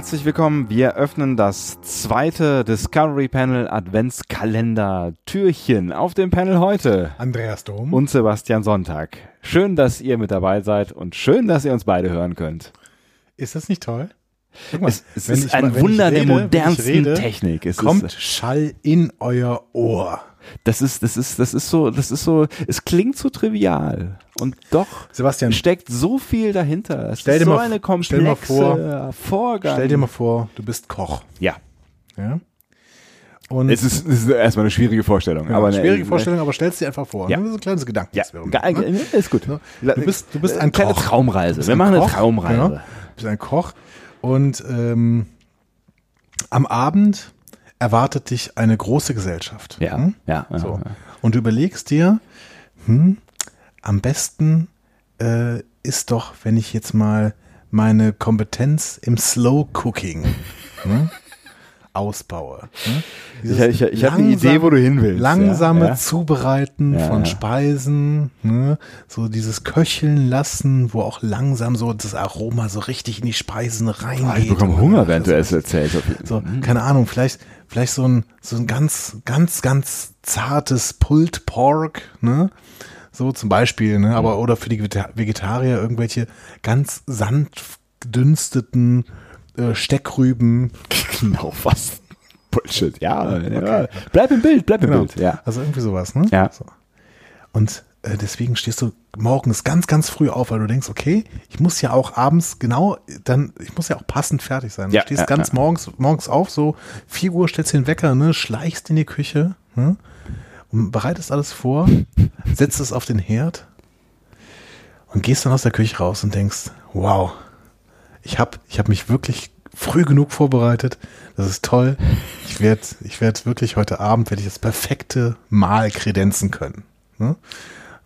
Herzlich willkommen. Wir öffnen das zweite Discovery Panel Adventskalender Türchen. Auf dem Panel heute Andreas Dom und Sebastian Sonntag. Schön, dass ihr mit dabei seid und schön, dass ihr uns beide hören könnt. Ist das nicht toll? Mal, es, es ist ein Wunder rede, der modernsten rede, Technik. Es kommt ist, Schall in euer Ohr. Das ist, das ist, das ist so, das ist so, es klingt so trivial. Und doch Sebastian, steckt so viel dahinter. Es stell dir so mal, eine komplexe stell mal vor, Vorgang. Stell dir mal vor, du bist Koch. Ja. Ja. Und es ist, es ist erstmal eine schwierige Vorstellung. Ja, aber eine schwierige ne, Vorstellung, aber stellst dir einfach vor. Ja. Ne? Das ist ein kleines Gedanken. Ja, ne? ist gut. Du bist, du bist ein kleine Koch. Traumreise. Wir machen Koch, eine Traumreise. Du bist ein Koch und ähm, am Abend erwartet dich eine große Gesellschaft. Ja, hm? ja. So. ja. Und du überlegst dir, hm, am besten äh, ist doch, wenn ich jetzt mal meine Kompetenz im Slow Cooking hm, ausbaue. Hm? Ich, ich, ich habe eine Idee, wo du hin willst. Langsame ja, ja. Zubereiten Ja, von. Speisen, ne? so dieses Köcheln lassen, wo auch langsam so das Aroma so richtig in die Speisen reingeht. Ah, ich bekomme Hunger, während du es erzählst. so, keine Ahnung, vielleicht, vielleicht so ein, so ein ganz, ganz, ganz zartes Pulled Pork, ne? So zum Beispiel, ne? Aber, oder für die Vegeta- Vegetarier irgendwelche ganz sanft gedünsteten äh, Steckrüben. Genau, was? Bullshit. Ja, ja. Bleib im Bild, bleib im Genau. Bild. Ja. Also irgendwie sowas, ne? Ja. So. Und äh, deswegen stehst du morgens ganz, ganz früh auf, weil du denkst, okay, ich muss ja auch abends genau, dann, ich muss ja auch passend fertig sein. Ja, du stehst ja, ganz ja. morgens, morgens auf, so 4 Uhr stellst den Wecker, ne, schleichst in die Küche, ne, und bereitest alles vor, setzt es auf den Herd und gehst dann aus der Küche raus und denkst, wow, ich habe ich hab mich wirklich früh genug vorbereitet. Das ist toll. Ich werde ich werd wirklich heute Abend werde ich das perfekte Mahl kredenzen können. Ne?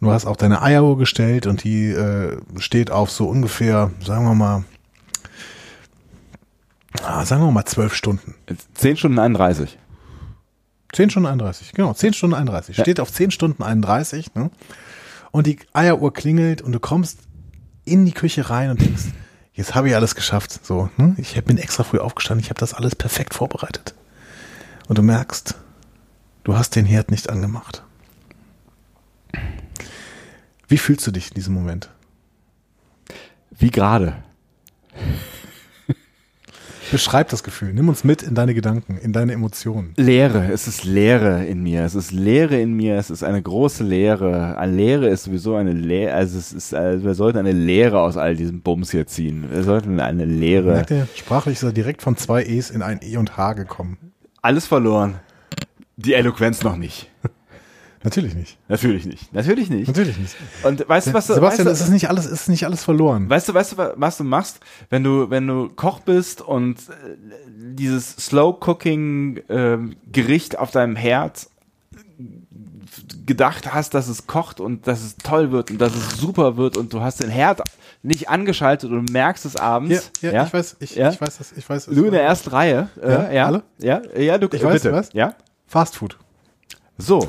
Du hast auch deine Eieruhr gestellt und die äh, steht auf so ungefähr, sagen wir mal, ah, sagen wir mal zwölf Stunden. 10 Stunden 31. 10 Stunden 31, genau, 10 Stunden 31. Ja. Steht auf 10 Stunden 31, ne? Und die Eieruhr klingelt und du kommst in die Küche rein und denkst, jetzt habe ich alles geschafft. So, ne? Ich bin extra früh aufgestanden, ich habe das alles perfekt vorbereitet. Und du merkst, du hast den Herd nicht angemacht. Wie fühlst du dich in diesem Moment? Wie gerade. Beschreib das Gefühl, nimm uns mit in deine Gedanken, in deine Emotionen. Leere, es ist Leere in mir. Es ist Leere in mir, es ist eine große Leere. Eine Leere ist sowieso eine Leere, also es ist, also wir sollten eine Leere aus all diesem Bums hier ziehen. Wir sollten eine Leere. Merkt ihr, sprachlich ist er direkt von zwei E's in ein E und H gekommen. Alles verloren. Die Eloquenz noch nicht. Natürlich nicht. Natürlich nicht. Natürlich nicht. Natürlich nicht. Und weißt du, was du, Sebastian, weißt es du, ist nicht alles, es ist nicht alles verloren. Weißt du, weißt du, wa- was du machst, wenn du, wenn du Koch bist und äh, dieses Slow Cooking ähm, Gericht auf deinem Herd gedacht hast, dass es kocht und dass es toll wird und dass es super wird und du hast den Herd nicht angeschaltet und merkst es abends. Ja, ja, ich weiß, ich, Ja? ich weiß das, ich weiß. Du in der ersten Reihe. Äh, Ja, ja, alle? ja, ja, du Ich weiß, bitte. was? Ja, Fast Food. so.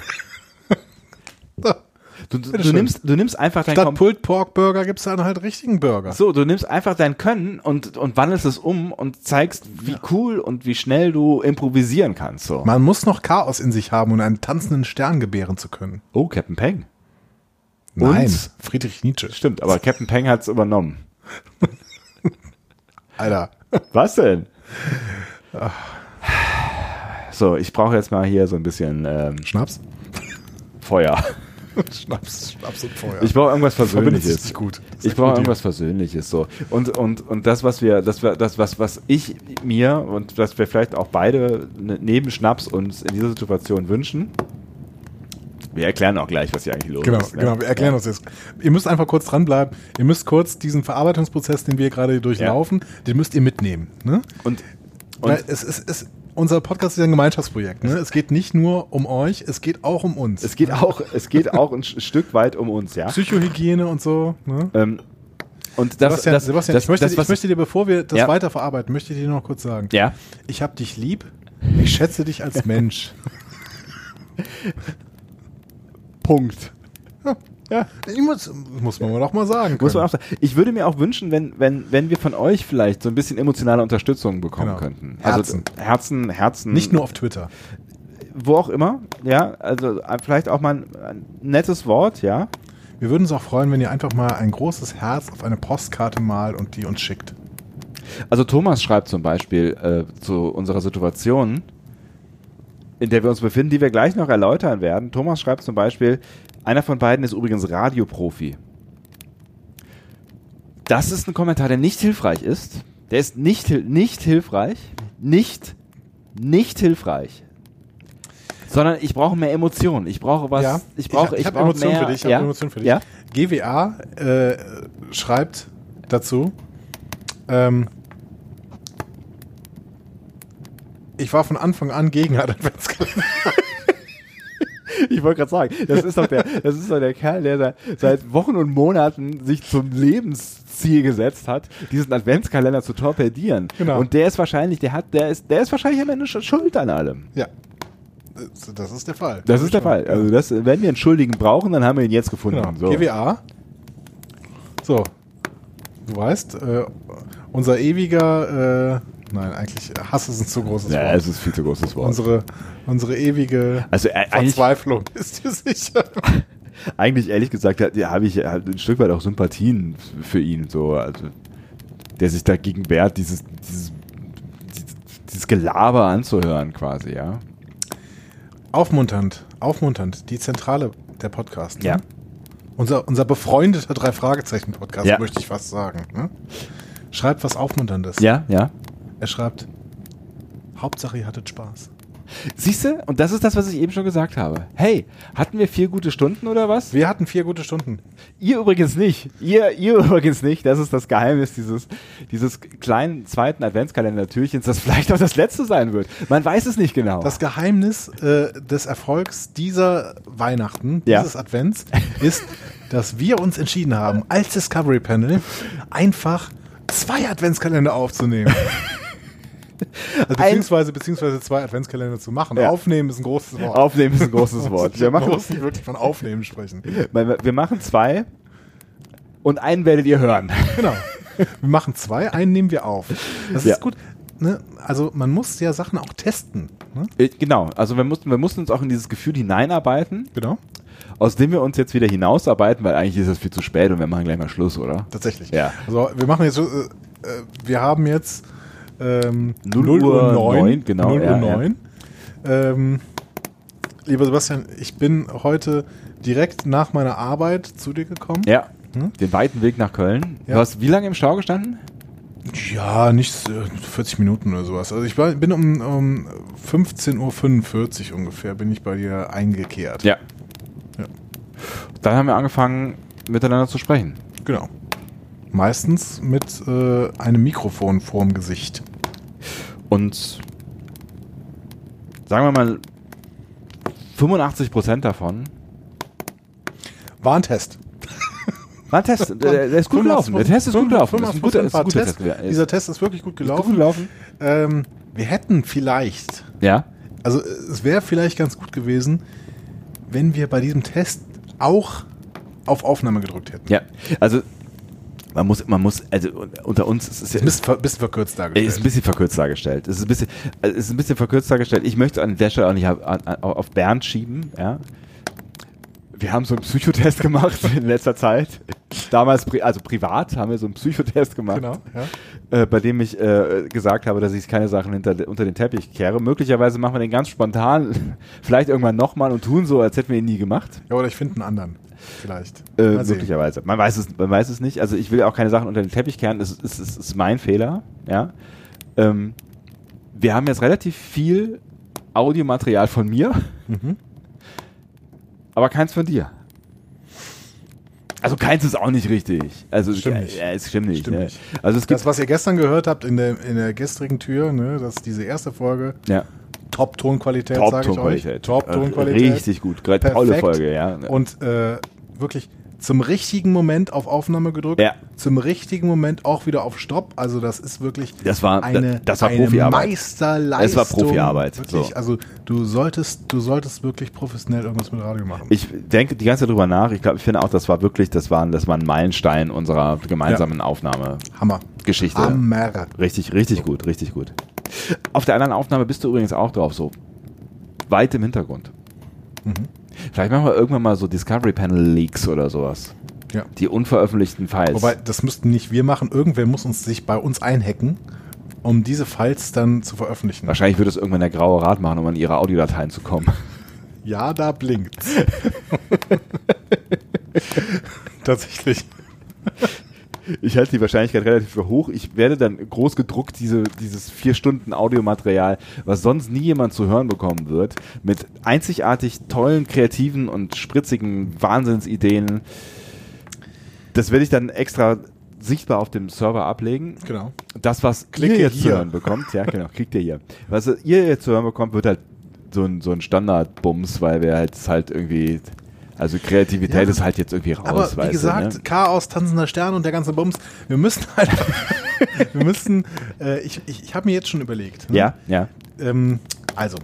Du, du, du nimmst, du nimmst einfach dein Statt Kom Pulled Pork Burger gibt es dann halt richtigen Burger. So, du nimmst einfach dein Können und, und wandelst es um und zeigst, wie cool und wie schnell du improvisieren kannst. So. Man muss noch Chaos in sich haben, um einen tanzenden Stern gebären zu können. Oh, Captain Peng. Nein, Und? Friedrich Nietzsche. Stimmt, aber Captain Peng hat's übernommen. Alter. Was denn? So, ich brauche jetzt mal hier so ein bisschen ähm, Schnaps? Feuer. Schnaps, Schnaps und Feuer. Ich brauche irgendwas Versöhnliches. gut. Das Ich brauche irgendwas Versöhnliches so. Und, und, und das, was wir, das, das was, was ich mir und was wir vielleicht auch beide ne- neben Schnaps uns in dieser Situation wünschen. Wir erklären auch gleich, was hier eigentlich los Genau, ist. ne? genau. Wir erklären ja. uns jetzt. Ihr müsst einfach kurz dranbleiben. Ihr müsst kurz diesen Verarbeitungsprozess, den wir gerade durchlaufen, den müsst ihr mitnehmen. Ne? Und, Weil und es ist, es, unser Podcast ist ein Gemeinschaftsprojekt. Ne? Es geht nicht nur um euch, es geht auch um uns. es geht auch, es geht auch ein Stück weit um uns, ja. Psychohygiene und so. Ne? Ähm, und das, Sebastian, das, Sebastian das, ich, möchte, das, was, ich möchte dir, bevor wir das Ja. weiterverarbeiten, möchte ich dir noch kurz sagen. ja, Ich hab dich lieb. Ich schätze dich als Mensch. Punkt. Ja. Ich muss, muss man doch mal sagen. Muss man auch sagen. Ich würde mir auch wünschen, wenn, wenn, wenn wir von euch vielleicht so ein bisschen emotionale Unterstützung bekommen Genau. könnten. Herzen. Also Herzen, Herzen. Nicht nur auf Twitter. Wo auch immer, ja. Also äh, vielleicht auch mal ein, ein nettes Wort, ja. Wir würden uns auch freuen, wenn ihr einfach mal ein großes Herz auf eine Postkarte malt und die uns schickt. Also Thomas schreibt zum Beispiel äh, zu unserer Situation, in der wir uns befinden, die wir gleich noch erläutern werden. Thomas schreibt zum Beispiel, einer von beiden ist übrigens Radioprofi. Das ist ein Kommentar, der nicht hilfreich ist. Der ist nicht, nicht hilfreich. Nicht, nicht hilfreich. Sondern ich brauche mehr Emotionen. Ich brauche was. ja, ich brauche, ich, ich, hab brauche Emotionen für dich. Ich ja? habe Emotionen für dich. Ja? GWA äh, schreibt dazu, ähm, ich war von Anfang an gegen Adventskalender. Ich wollte gerade sagen, das ist doch der, das ist doch der Kerl, der seit, seit Wochen und Monaten sich zum Lebensziel gesetzt hat, diesen Adventskalender zu torpedieren. Genau. Und der ist wahrscheinlich, der hat, der ist, der ist wahrscheinlich am Ende sch- schuld an allem. Ja, das, das ist der Fall. Das ist der Fall. Also das, wenn wir einen Schuldigen brauchen, dann haben wir ihn jetzt gefunden. Genau. So. GWA. So, du weißt, äh, unser ewiger, äh, nein, eigentlich Hass ist ein zu großes Ja, Wort. es ist viel zu großes Wort. Unsere, unsere ewige also äh, Verzweiflung, ist dir sicher? eigentlich ehrlich gesagt, ja, ja, habe ich halt ein Stück weit auch Sympathien für ihn, so, also der sich dagegen wehrt, dieses, dieses, dieses, dieses Gelaber anzuhören, quasi, ja. Aufmunternd, aufmunternd, die Zentrale der Podcast. Ne? Ja. Unser, unser befreundeter Drei-Fragezeichen-Podcast, Ja. möchte ich fast sagen. Ne? Schreibt was Aufmunterndes. Ja, ja. Er schreibt, Hauptsache ihr hattet Spaß. Siehst du? Und das ist das, was ich eben schon gesagt habe. Hey, hatten wir vier gute Stunden oder was? Wir hatten vier gute Stunden. Ihr übrigens nicht. Ihr, ihr übrigens nicht. Das ist das Geheimnis dieses, dieses kleinen zweiten Adventskalender-Türchens, das vielleicht auch das letzte sein wird. Man weiß es nicht genau. Das Geheimnis äh, des Erfolgs dieser Weihnachten, Ja. dieses Advents, ist, dass wir uns entschieden haben, als Discovery Panel einfach zwei Adventskalender aufzunehmen. Also beziehungsweise, beziehungsweise zwei Adventskalender zu machen. Ja. Aufnehmen ist ein großes Wort. Aufnehmen ist ein großes Wort. Wir Man machen, muss nicht wirklich von Aufnehmen sprechen. wir machen zwei und einen werdet ihr hören. Genau. Wir machen zwei, einen nehmen wir auf. Das Ja. ist gut. Ne? Also man muss ja Sachen auch testen. Ne? Äh, Genau, also wir mussten, wir mussten uns auch in dieses Gefühl hineinarbeiten, Genau. aus dem wir uns jetzt wieder hinausarbeiten, weil eigentlich ist es viel zu spät und wir machen gleich mal Schluss, oder? Tatsächlich. Ja. Also wir machen jetzt, äh, äh, wir haben jetzt ähm, 0 Uhr neun, genau, 0 Uhr ja, 9. Ähm, lieber Sebastian, ich bin heute direkt nach meiner Arbeit zu dir gekommen. Ja. Hm? Den weiten Weg nach Köln. Ja. Du hast wie lange im Stau gestanden? Ja, nicht äh, 40 Minuten oder sowas. Also ich war, bin um, um 15.45 Uhr ungefähr, bin ich bei dir eingekehrt. Ja. Ja. Dann haben wir angefangen, miteinander zu sprechen. Genau. Meistens mit äh, einem Mikrofon vorm Gesicht. Und sagen wir mal, 85 Prozent davon War ein Test. war ein Test. Der, der ist gut gelaufen. Der Test ist gut gelaufen. Ist ein guter, ist ein guter Test. Test. Dieser Test ist wirklich gut ist gut gelaufen. gelaufen. Ähm, wir hätten vielleicht, Ja. also es wäre vielleicht ganz gut gewesen, wenn wir bei diesem Test auch auf Aufnahme gedrückt hätten. Ja. Also, man muss, man muss, also unter uns ist es ja. Ein bisschen, ver- bisschen verkürzt dargestellt. Ist ein bisschen verkürzt dargestellt. Es ist ein bisschen, also ist ein bisschen verkürzt dargestellt. Ich möchte an der Stelle auch nicht auf, Bernd schieben. Ja. Wir haben so einen Psychotest gemacht in letzter Zeit. Damals, also privat, haben wir so einen Psychotest gemacht, genau, ja. äh, bei dem ich äh, gesagt habe, dass ich keine Sachen hinter, unter den Teppich kehre. Möglicherweise machen wir den ganz spontan, vielleicht irgendwann nochmal und tun so, als hätten wir ihn nie gemacht. ja, oder ich finde einen anderen. Vielleicht. Äh, möglicherweise. Man weiß, es, man weiß es nicht. Also ich will auch keine Sachen unter den Teppich kehren. Das ist, ist, ist, mein Fehler. Ja. Ähm, wir haben jetzt relativ viel Audiomaterial von mir, Mhm. aber keins von dir. Also keins ist auch nicht richtig. Also Stimmt nicht. Ja, es stimmt nicht. Stimmt ne? nicht. Also es gibt Das, was ihr gestern gehört habt in der, in der gestrigen Tür, ne, das ist diese erste Folge, ja, Top-Tonqualität, sage ich euch. Top-Tonqualität. Richtig gut. Gerade tolle. Folge, ja. Und äh, wirklich zum richtigen Moment auf Aufnahme gedrückt, Ja. zum richtigen Moment auch wieder auf Stopp. Also das ist wirklich Das war- eine, das war eine Profiarbeit. Meisterleistung. Es war Profiarbeit, Wirklich, so. Also du solltest, du solltest wirklich professionell irgendwas mit Radio machen. Ich denke die ganze Zeit drüber nach. Ich glaube, ich finde auch, das war wirklich, das war, ein- das war ein Meilenstein unserer gemeinsamen Aufnahmegeschichte. Hammer. Hammer. Richtig, richtig gut, richtig gut. Auf der anderen Aufnahme bist du übrigens auch drauf, so weit im Hintergrund. Mhm. Vielleicht machen wir irgendwann mal so Discovery Panel Leaks oder sowas. Ja. Die unveröffentlichten Files. Wobei, das müssten nicht wir machen. Irgendwer muss uns sich bei uns einhacken, um diese Files dann zu veröffentlichen. Wahrscheinlich würde es irgendwann der graue Rat machen, um an ihre Audiodateien zu kommen. Ja, da blinkt's. Tatsächlich. Ich halte die Wahrscheinlichkeit relativ für hoch. Ich werde dann groß gedruckt diese, dieses vier Stunden Audiomaterial, was sonst nie jemand zu hören bekommen wird, mit einzigartig tollen, kreativen und spritzigen Wahnsinnsideen. Das werde ich dann extra sichtbar auf dem Server ablegen. Genau. Das, was Klicke ihr jetzt zu hier. hören bekommt, ja genau, kriegt ihr hier. Was ihr jetzt zu hören bekommt, wird halt so ein, so ein Standardbums, weil wir halt halt irgendwie, also Kreativität Ja. ist halt jetzt irgendwie raus. Aber wie du, gesagt, ne? Chaos, tanzender Stern und der ganze Bums. Wir müssen halt, wir müssen, äh, ich, ich, ich habe mir jetzt schon überlegt. ne? Ja, ja. Ähm, also,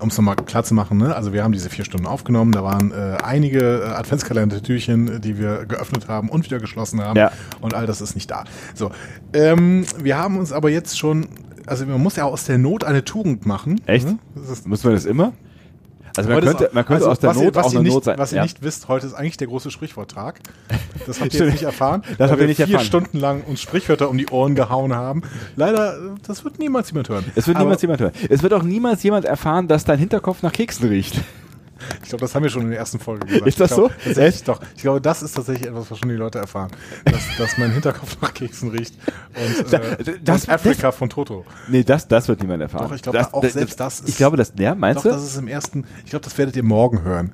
um es nochmal klar zu machen, ne? also wir haben diese vier Stunden aufgenommen, da waren äh, einige äh, Adventskalender-Türchen, die wir geöffnet haben und wieder geschlossen haben Ja. und all das ist nicht da. So, ähm, wir haben uns aber jetzt schon, also man muss ja aus der Not eine Tugend machen. Echt? Ne? Muss man das immer? Also man Heute könnte, man könnte also, aus der was Not ihr, was auch eine nicht, Not sein. Was ihr ja. nicht wisst, heute ist eigentlich der große Sprichworttag. Das habt ihr jetzt nicht erfahren. Das habt ihr wir nicht vier erfahren. Stunden lang uns Sprichwörter um die Ohren gehauen haben. Leider, das wird niemals jemand hören. Es wird Aber niemals jemand hören. Es wird auch niemals jemand erfahren, dass dein Hinterkopf nach Keksen riecht. Ich glaube, das haben wir schon in der ersten Folge gesagt. Ist das ich glaub, so? Echt? doch. Ich glaube, das ist tatsächlich etwas, was schon die Leute erfahren. Dass, dass mein Hinterkopf nach Keksen riecht. Und, äh, das- Afrika von Toto. Nee, das, das wird niemand erfahren. Doch, ich glaube, auch selbst das ist- Ich glaube, das, ja, meinst Doch, du? das ist im ersten, ich glaube, das werdet ihr morgen hören.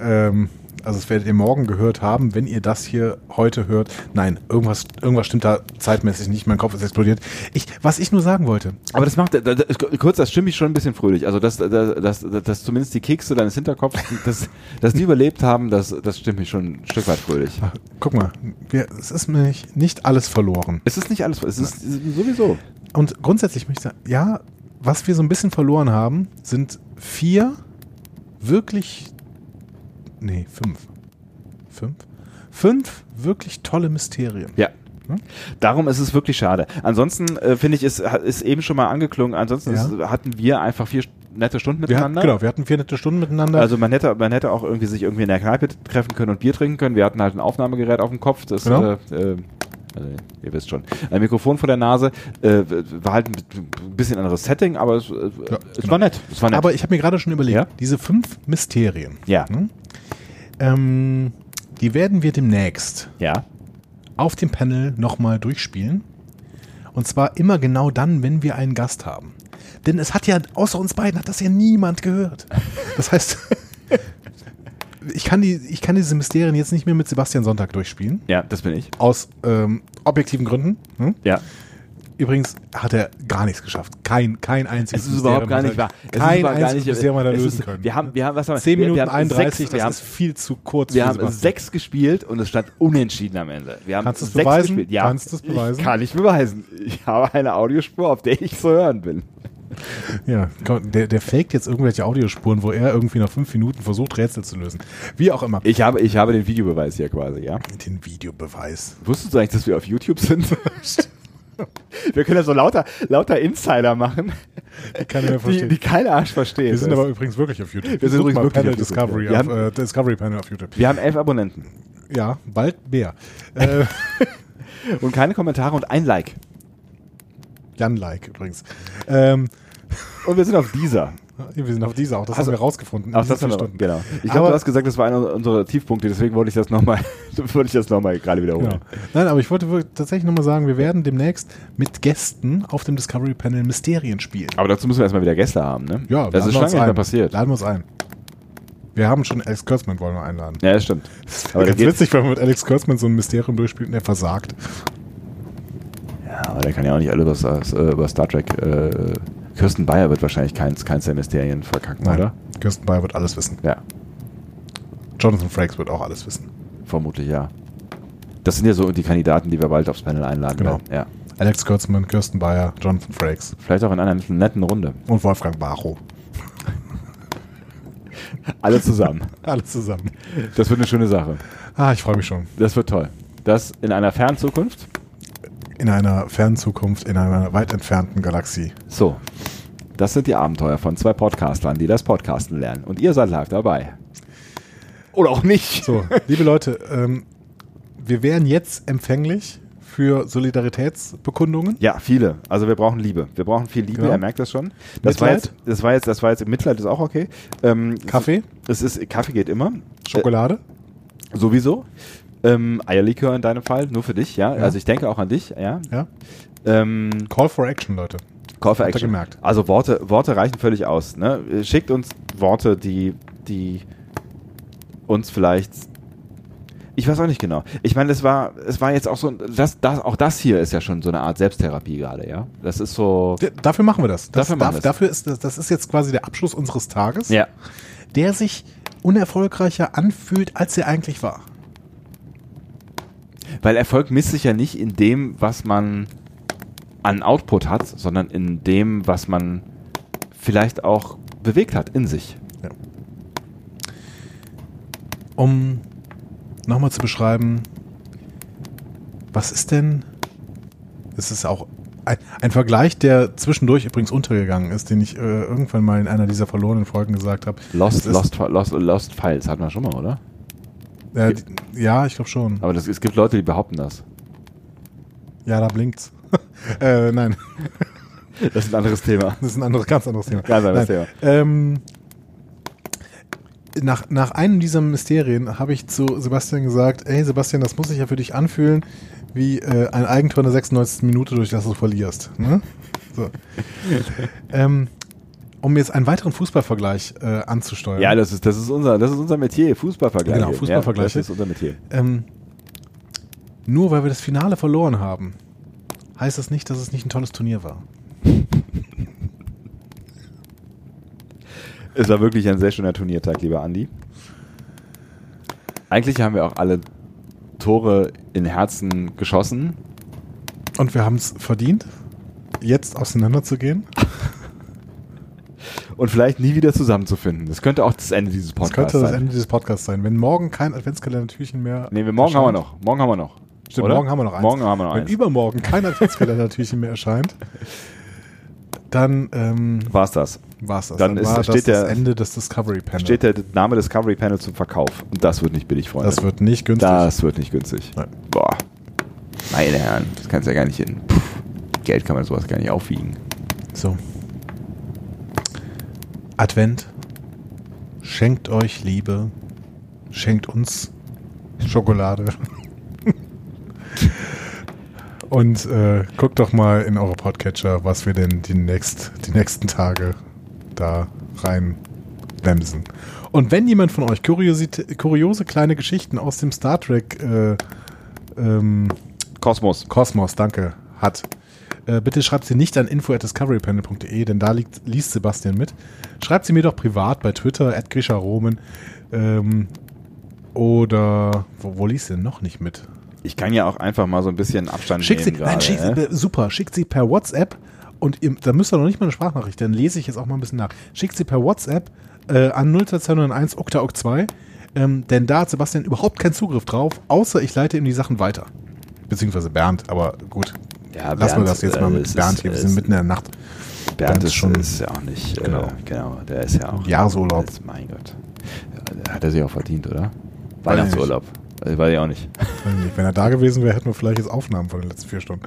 Ähm, also das werdet ihr morgen gehört haben, wenn ihr das hier heute hört. Nein, irgendwas, irgendwas stimmt da zeitmäßig nicht. Mein Kopf ist explodiert. Ich, was ich nur sagen wollte, Aber das macht, das, kurz, das stimmt mich schon ein bisschen fröhlich. Also, dass, dass, dass, dass zumindest die Kekse deines Hinterkopfs, dass, dass die überlebt haben, das, das stimmt mich schon ein Stück weit fröhlich. guck mal, wir, es ist mir nicht, nicht alles verloren. Es ist nicht alles, es ist sowieso. Und grundsätzlich möchte ich sagen, ja, was wir so ein bisschen verloren haben, sind vier wirklich, nee, fünf. Fünf? Fünf wirklich tolle Mysterien. Ja. Hm? Darum ist es wirklich schade. Ansonsten äh, finde ich, es hat- ist eben schon mal angeklungen, ansonsten Ja. ist, hatten wir einfach vier nette Stunden Wir miteinander. genau, wir hatten vier nette Stunden miteinander. Also man hätte, man hätte auch irgendwie sich irgendwie in der Kneipe treffen können und Bier trinken können. Wir hatten halt ein Aufnahmegerät auf dem Kopf, das Genau. äh, äh, also, ihr wisst schon. Ein Mikrofon vor der Nase, äh, war halt ein bisschen anderes Setting, aber es, äh, es genau. war nett. Es war nett. Aber ich habe mir gerade schon überlegt, Ja? diese fünf Mysterien, ja, hm, ähm, die werden wir demnächst ja. auf dem Panel nochmal durchspielen. Und zwar immer genau dann, wenn wir einen Gast haben. Denn es hat ja, außer uns beiden, hat das ja niemand gehört. Das heißt, ich kann, die, ich kann diese Mysterien jetzt nicht mehr mit Sebastian Sonntag durchspielen. Ja, das bin ich. Aus ähm, objektiven Gründen. Hm? Ja. Übrigens hat er gar nichts geschafft. Kein, kein einziges Es ist überhaupt gar nicht wahr. Kein einziges Mysterium hat er lösen ist- können. Wir haben, wir haben, was haben wir? 10 wir, Minuten wir haben 31, sechs, wir das haben, ist viel zu kurz wir haben sechs gespielt und es stand unentschieden am Ende. Wir haben Kannst du es beweisen? gespielt. Ja, Kannst du es beweisen? Ich kann ich beweisen. Ich habe eine Audiospur, auf der ich zu hören bin. Ja, komm, der, der faked jetzt irgendwelche Audiospuren, wo er irgendwie nach fünf Minuten versucht, Rätsel zu lösen. Wie auch immer. Ich habe, ich habe den Videobeweis hier quasi, ja. Den Videobeweis. Wusstest du eigentlich, dass wir auf YouTube sind? wir können ja so lauter, lauter Insider machen, Kann ich mir die, verstehen. die kein Arsch versteht. wir sind aber übrigens wirklich auf YouTube. Wir sind übrigens wirklich Panel auf Discovery, auf, haben- äh, Discovery Panel auf YouTube. wir haben elf Abonnenten Ja, bald mehr. äh, und keine Kommentare und ein Like. Jan Like übrigens. Ähm, Und wir sind auf dieser. Wir sind auf dieser auch. Das Also- haben wir rausgefunden. Ach, das haben wir, genau. Ich glaube, du hast gesagt, das war einer unserer Tiefpunkte, deswegen wollte ich das nochmal, wollte ich das nochmal gerade wiederholen. Genau. Nein, aber ich wollte tatsächlich nochmal sagen, wir werden demnächst mit Gästen auf dem Discovery Panel Mysterien spielen. Aber dazu müssen wir erstmal wieder Gäste haben, ne? Ja, das ist schon lange nicht mehr passiert. Laden wir uns ein. Wir haben schon Alex Kurtzman wollen wir einladen. Ja, das stimmt. Aber Ganz witzig, wenn man mit Alex Kurtzman so ein Mysterium durchspielt und er versagt. ja, aber der kann ja auch nicht alle über, äh, über Star Trek. Äh, Kirsten Bayer wird wahrscheinlich keins, keins der Mysterien verkacken, oder? Kirsten Bayer wird alles wissen. Ja. Jonathan Frakes wird auch alles wissen. Vermutlich, ja. Das sind ja so die Kandidaten, die wir bald aufs Panel einladen Genau. werden. Ja. Alex Kurtzman, Kirsten Bayer, Jonathan Frakes Vielleicht auch in einer netten Runde. und Wolfgang Bacho. Alle zusammen. Alles zusammen. Das wird eine schöne Sache. Ah, ich freue mich schon. Das wird toll. Das in einer fernen Zukunft. In einer fernen Zukunft, in einer weit entfernten Galaxie. So. Das sind die Abenteuer von zwei Podcastern, die das Podcasten lernen. Und ihr seid live dabei. Oder auch nicht. So, liebe Leute, ähm, wir wären jetzt empfänglich für Solidaritätsbekundungen. Ja, viele. Also wir brauchen Liebe. Wir brauchen viel Liebe, Genau. er merkt das schon. Das war, Mitleid? jetzt, das war jetzt, das war jetzt, Mitleid ist auch okay. Ähm, Kaffee, Es ist, Kaffee geht immer. Schokolade. Äh, sowieso. Ähm, Eierlikör in deinem Fall, nur für dich, ja. Ja. Also ich denke auch an dich, ja. Ja. Ähm, Call for Action, Leute. Call for Action. gemerkt. Also Worte, Worte reichen völlig aus. Ne? Schickt uns Worte, die, die uns vielleicht. Ich weiß auch nicht genau. Ich meine, es war, es war jetzt auch so, das, das, auch das hier ist ja schon so eine Art Selbsttherapie gerade, ja. Das ist so. Dafür machen wir das. das Dafür machen wir's. Dafür ist das, das ist jetzt quasi der Abschluss unseres Tages, Ja. der sich unerfolgreicher anfühlt, als er eigentlich war. Weil Erfolg misst sich ja nicht in dem, was man an Output hat, sondern in dem, was man vielleicht auch bewegt hat in sich. Um nochmal zu beschreiben, was ist denn, es ist auch ein, ein Vergleich, der zwischendurch übrigens untergegangen ist, den ich äh, irgendwann mal in einer dieser verlorenen Folgen gesagt habe. Lost, Lost, Lost, Lost Files hatten wir schon mal, oder? Äh, die, ja, ich glaube schon. Aber das, es gibt Leute, die behaupten das. Ja, da blinkt's. äh, nein, Das ist ein anderes Thema. das ist ein anderes, ganz anderes Thema. Ganz anderes nein. Ähm, nach, nach einem dieser Mysterien habe ich zu Sebastian gesagt, ey Sebastian, das muss sich ja für dich anfühlen, wie äh, ein Eigentor in der 96. Minute, durch das du verlierst. Ne? So. ähm, um jetzt einen weiteren Fußballvergleich äh, anzusteuern. Ja, das ist, das ist unser, das ist unser Metier, Fußballvergleiche. Genau, Fußballvergleiche. Ja, das ist unser Metier. ähm, nur weil wir das Finale verloren haben, heißt das nicht, dass es nicht ein tolles Turnier war. Es war wirklich ein sehr schöner Turniertag, lieber Andi. Eigentlich haben wir auch alle Tore in Herzen geschossen. Und wir haben es verdient, jetzt auseinanderzugehen. Und vielleicht nie wieder zusammenzufinden. Das könnte auch das Ende dieses Das Podcasts könnte das sein. Ende dieses Podcasts sein. Wenn morgen kein Adventskalender-Türchen mehr. Nee, wir, morgen haben wir noch. Morgen haben wir noch. Stimmt, Oder? morgen haben wir noch eins. Morgen haben wir noch Wenn eins. übermorgen kein Adventskalender-Türchen mehr erscheint, dann ähm, War's das. war es das. Dann ist- war steht das der- das Ende des Discovery Panel. Steht der Name Discovery Panel zum Verkauf. Und das wird nicht billig, Freunde. das wird nicht günstig. Das wird nicht günstig. Nein. Boah. Meine Herren, das kannst du ja gar nicht in. Puh, Geld kann man sowas gar nicht aufwiegen. So. Advent. Schenkt euch Liebe. Schenkt uns Schokolade. Und äh, guckt doch mal in eure Podcatcher, was wir denn die, nächst, die nächsten Tage da rein bremsen. Und wenn jemand von euch kuriose kleine Geschichten aus dem Star Trek äh, ähm, Kosmos. Kosmos, danke, hat. Äh, bitte schreibt sie nicht an info.discoverypanel.de, denn da liegt, liest Sebastian mit. Schreibt sie mir doch privat bei Twitter, at Grisha Roman. Ähm, oder, wo, wo liest sie denn noch nicht mit? Ich kann ja auch einfach mal so ein bisschen Abstand Schickt sie, nehmen. nein, schickt sie, äh, super, schickt sie per WhatsApp und ihr, da müsst ihr noch nicht mal eine Sprachnachricht, dann lese ich jetzt auch mal ein bisschen nach. Schickt sie per WhatsApp äh, an 02201 Okta 2 ähm, denn da hat Sebastian überhaupt keinen Zugriff drauf, außer ich leite ihm die Sachen weiter. Beziehungsweise Bernd, aber gut. Ja, Lassen wir das jetzt äh, mal mit Bernd ist- hier. Wir sind mitten in der Nacht. Bernd Bernd ist, schon- ist ja auch nicht. Genau. Äh, genau, der ist ja auch. Jahresurlaub. Mein Gott. Hat er sich auch verdient, oder? Weiß Weihnachtsurlaub. Also, weiß ich auch nicht. Wenn er da gewesen wäre, hätten wir vielleicht jetzt Aufnahmen von den letzten vier Stunden.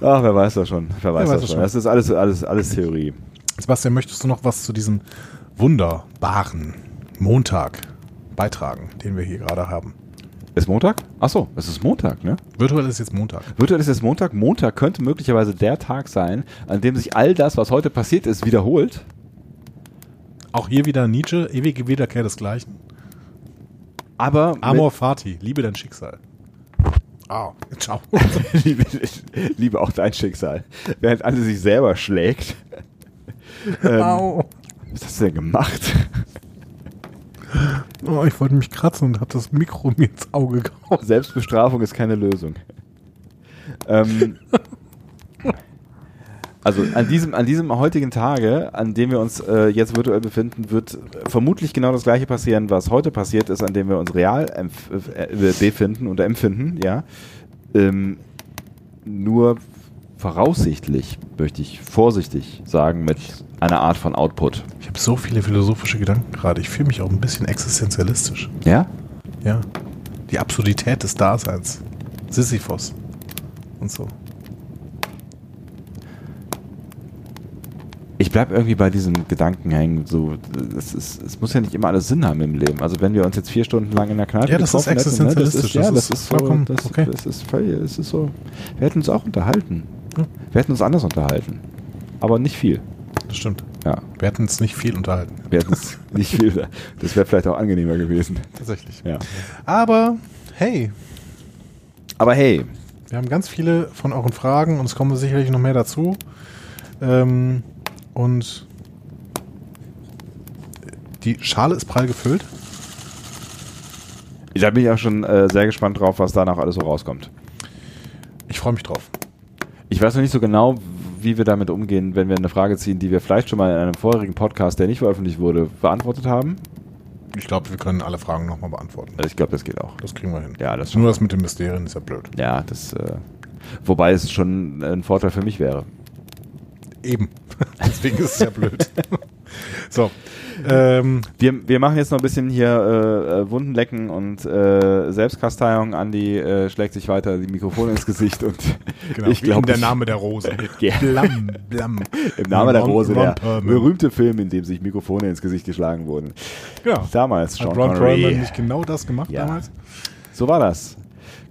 Ach, wer weiß das schon. Wer weiß, weiß das das schon. Das ist alles, alles, alles Theorie. Sebastian, möchtest du noch was zu diesem wunderbaren Montag beitragen, den wir hier gerade haben? Ist Montag? Ach so, es ist Montag, ne? Virtuell ist jetzt Montag. Virtuell ist es Montag. Montag könnte möglicherweise der Tag sein, an dem sich all das, was heute passiert ist, wiederholt. Auch hier wieder Nietzsche, ewige Wiederkehr desgleichen. Aber Amor Fati, liebe dein Schicksal. Ah, ciao. mit, liebe, liebe auch dein Schicksal. Während alle sich selber schlägt. ähm, Au. was hast du denn gemacht? Oh, ich wollte mich kratzen und habe das Mikro mir ins Auge gehauen. Selbstbestrafung ist keine Lösung. ähm, also an diesem, an diesem heutigen Tage, an dem wir uns äh, jetzt virtuell befinden, wird vermutlich genau das gleiche passieren, was heute passiert ist, an dem wir uns real äh, befinden und empfinden, ja. Ähm, nur voraussichtlich, möchte ich vorsichtig sagen, mit einer Art von Output. Ich habe so viele philosophische Gedanken gerade. Ich fühle mich auch ein bisschen existenzialistisch. Ja? Ja. Die Absurdität des Daseins. Sisyphos. Und so. Ich bleibe irgendwie bei diesem Gedanken hängen. So, es, ist, es muss ja nicht immer alles Sinn haben im Leben. Also wenn wir uns jetzt vier Stunden lang in der Kneipe ja, das ist existenzialistisch. Ne, das ist, ja, das, das ist vollkommen so, das, okay. Das ist völlig, das ist so. Wir hätten uns auch unterhalten. Ja. Wir hätten uns anders unterhalten, aber nicht viel. Das stimmt. Ja. Wir hätten uns nicht viel unterhalten. Wir hätten uns nicht viel. Das wäre vielleicht auch angenehmer gewesen. Tatsächlich. Ja. Aber hey. Aber hey. Wir haben ganz viele von euren Fragen und es kommen sicherlich noch mehr dazu. Ähm, und die Schale ist prall gefüllt. Da bin ich auch schon äh, sehr gespannt drauf, was danach alles so rauskommt. Ich freue mich drauf. Ich weiß noch nicht so genau, wie wir damit umgehen, wenn wir eine Frage ziehen, die wir vielleicht schon mal in einem vorherigen Podcast, der nicht veröffentlicht wurde, beantwortet haben. Ich glaube, wir können alle Fragen nochmal beantworten. Also ich glaube, das geht auch. Das kriegen wir hin. Ja, das Nur das mit den Mysterien ist ja blöd. Ja, das. Äh, wobei es schon ein Vorteil für mich wäre. Eben. Deswegen ist es ja blöd. so. Ähm, wir, wir machen jetzt noch ein bisschen hier äh, äh Wunden lecken und äh, Selbstkasteiung. Andi äh, schlägt sich weiter die Mikrofone ins Gesicht und genau, ich glaube. Der Name der Rose. blam, blam. Im Name der Rose, Ron, der berühmte Film, in dem sich Mikrofone ins Gesicht geschlagen wurden. Genau. Damals schon. Hat Ron Perlman nicht genau das gemacht ja. damals? So war das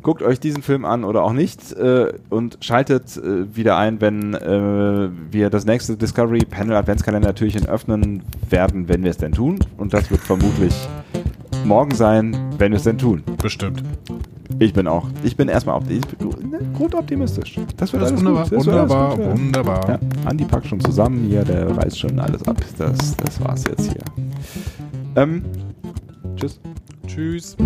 guckt euch diesen Film an oder auch nicht äh, und schaltet äh, wieder ein, wenn äh, wir das nächste Discovery Panel Adventskalender Türchen öffnen werden, wenn wir es denn tun. Und das wird vermutlich morgen sein, wenn wir es denn tun. Bestimmt. Ich bin auch. Ich bin erstmal ich bin ne, grundoptimistisch. Das wird das alles wunderbar, gut. Das wunderbar, gut wunderbar. Ja, Andi packt schon zusammen hier, der reißt schon alles ab. Das, das war's jetzt hier. Ähm, tschüss. Tschüss.